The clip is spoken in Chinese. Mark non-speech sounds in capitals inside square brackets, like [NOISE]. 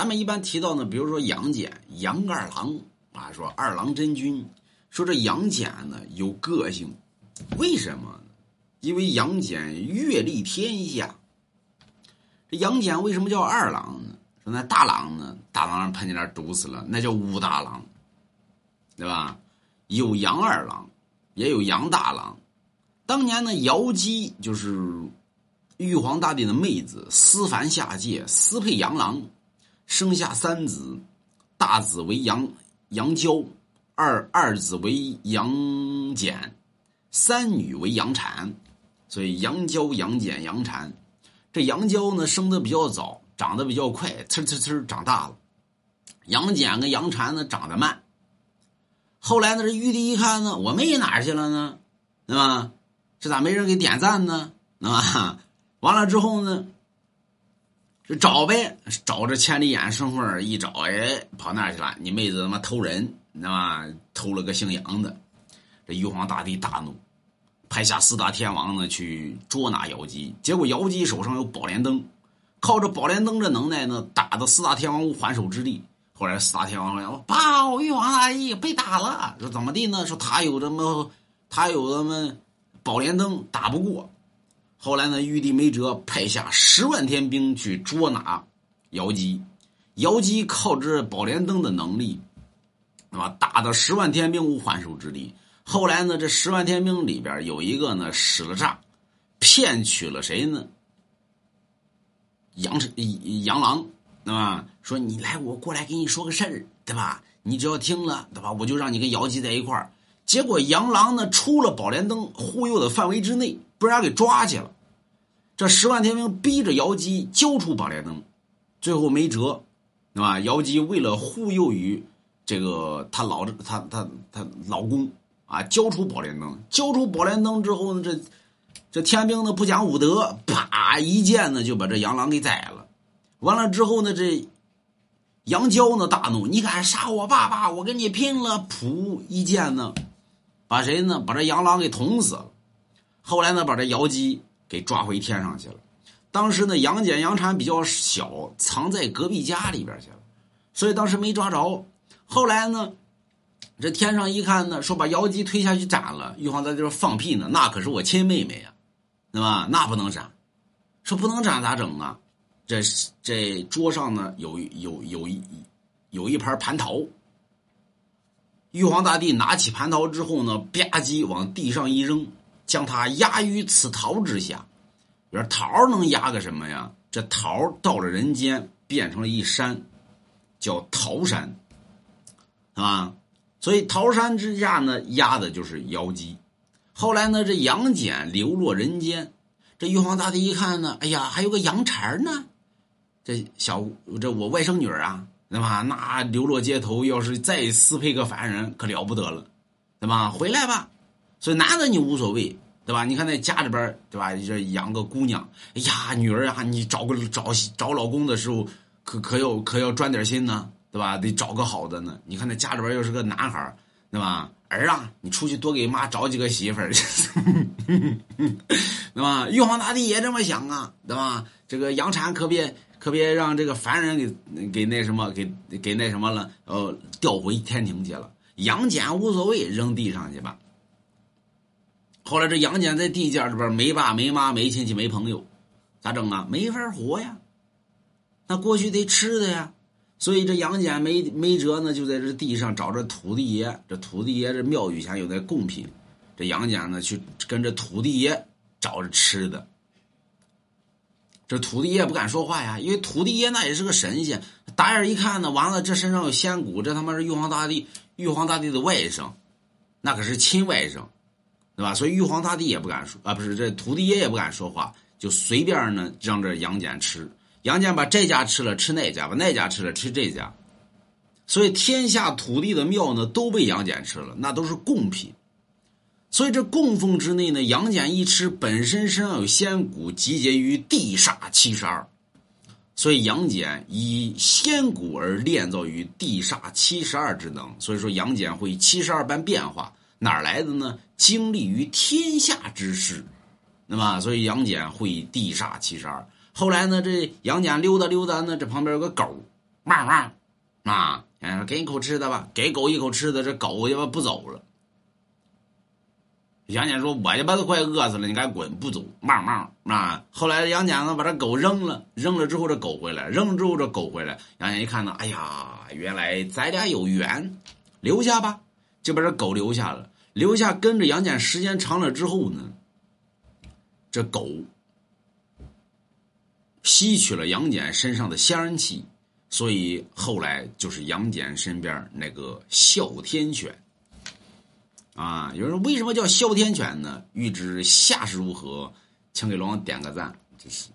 咱们一般提到呢，比如说杨戬、杨二郎啊，说二郎真君，说这杨戬呢有个性，为什么？因为杨戬阅历天下。这杨戬为什么叫二郎呢？说那大郎呢？大郎让潘金莲毒死了，那叫武大郎，对吧？有杨二郎，也有杨大郎。当年呢，瑶姬就是玉皇大帝的妹子，思凡下界，私配杨郎，生下三子，大子为杨杨娇，二二子为杨戬，三女为杨婵，所以杨娇、杨戬、杨婵。这杨娇呢，生的比较早，长得比较快，呲呲呲长大了。杨戬跟杨婵呢，长得慢。后来呢，这玉帝一看呢，我妹哪去了呢？对吧？这咋没人给点赞呢？那么 [LAUGHS] 完了之后呢，这找呗，找着千里眼顺风一找，哎，跑那去了。你妹子他妈偷人，你知道吗？偷了个姓杨的。这玉皇大帝大怒。派下四大天王呢去捉拿妖姬，结果妖姬手上有宝莲灯，靠着宝莲灯这能耐呢，打的四大天王无还手之力。后来四大天王说：“报玉皇大帝被打了。”说怎么地呢？说他有这么他有这么宝莲灯打不过。后来呢，玉帝没辙，派下十万天兵去捉拿姚姬。姚姬靠着宝莲灯的能力，对吧？打的十万天兵无还手之力。后来呢，这十万天兵里边有一个呢使了诈，骗取了谁呢？杨杨郎，对吧？说你来，我过来给你说个事儿，对吧？你只要听了，对吧？我就让你跟姚姬在一块儿。结果杨郎呢出了宝莲灯忽悠的范围之内，不然给抓去了。这十万天兵逼着姚姬交出宝莲灯，最后没辙，对吧？姚姬为了护佑于这个她老她她她老公。啊！交出宝莲灯，交出宝莲灯之后呢，这这天兵呢不讲武德，啪一剑呢就把这杨郎给宰了。完了之后呢，这杨娇呢大怒：“你敢杀我爸爸，我跟你拼了！”噗一剑呢，把谁呢？把这杨郎给捅死了。后来呢，把这瑶姬给抓回天上去了。当时呢，杨戬、杨婵比较小，藏在隔壁家里边去了，所以当时没抓着。后来呢？这天上一看呢，说把妖姬推下去斩了。玉皇大帝说放屁呢，那可是我亲妹妹呀，对吧？那不能斩。说不能斩咋整啊？这这桌上呢有有有一有一盘蟠桃。玉皇大帝拿起蟠桃之后呢，吧唧往地上一扔，将他压于此桃之下。你说桃能压个什么呀？这桃到了人间变成了一山，叫桃山，是吧？所以桃山之下呢，压的就是妖姬。后来呢，这杨戬流落人间，这玉皇大帝一看呢，哎呀，还有个杨婵呢，这小这我外甥女啊，对吧？那流落街头，要是再私配个凡人，可了不得了，对吧？回来吧。所以男的你无所谓，对吧？你看那家里边，对吧？这养个姑娘，哎呀，女儿啊，你找个找找老公的时候，可可要可要专点心呢。对吧？得找个好的呢。你看那家里边要是个男孩对吧？儿啊，你出去多给妈找几个媳妇儿，[LAUGHS] 对吧？玉皇大帝也这么想啊，对吧？这个杨婵可别可别让这个凡人给给那什么，给给那什么了，呃，调回天庭去了。杨戬无所谓，扔地上去吧。后来这杨戬在地界里边没爸没妈没亲戚没朋友，咋整啊？没法活呀。那过去得吃的呀。所以这杨戬没没辙呢，就在这地上找着土地爷。这土地爷这庙宇前有那贡品，这杨戬呢去跟着土地爷找着吃的。这土地爷不敢说话呀，因为土地爷那也是个神仙。打眼一看呢，完了这身上有仙骨，这他妈是玉皇大帝，玉皇大帝的外甥，那可是亲外甥，对吧？所以玉皇大帝也不敢说啊，不是这土地爷也不敢说话，就随便呢让这杨戬吃。杨戬把这家吃了，吃那家；把那家吃了，吃这家。所以天下土地的庙呢，都被杨戬吃了，那都是贡品。所以这供奉之内呢，杨戬一吃，本身身上有仙骨，集结于地煞七十二。所以杨戬以仙骨而炼造于地煞七十二之能。所以说杨戬会七十二般变化，哪来的呢？经历于天下之事，那么所以杨戬会地煞七十二。后来呢，这杨戬溜达溜达呢，这旁边有个狗，汪汪啊！杨戬说：“给你口吃的吧，给狗一口吃的，这狗他妈不走了。”杨戬说：“我他妈都快饿死了，你赶紧滚，不走！”汪汪啊！后来杨戬呢，把这狗扔了，扔了之后这狗回来，扔了之后这狗回来。杨戬一看呢，哎呀，原来咱俩有缘，留下吧，就把这狗留下了。留下跟着杨戬时间长了之后呢，这狗吸取了杨戬身上的仙人气，所以后来就是杨戬身边那个哮天犬。啊，有人为什么叫哮天犬呢？欲知下世如何，请给龙王点个赞，这是。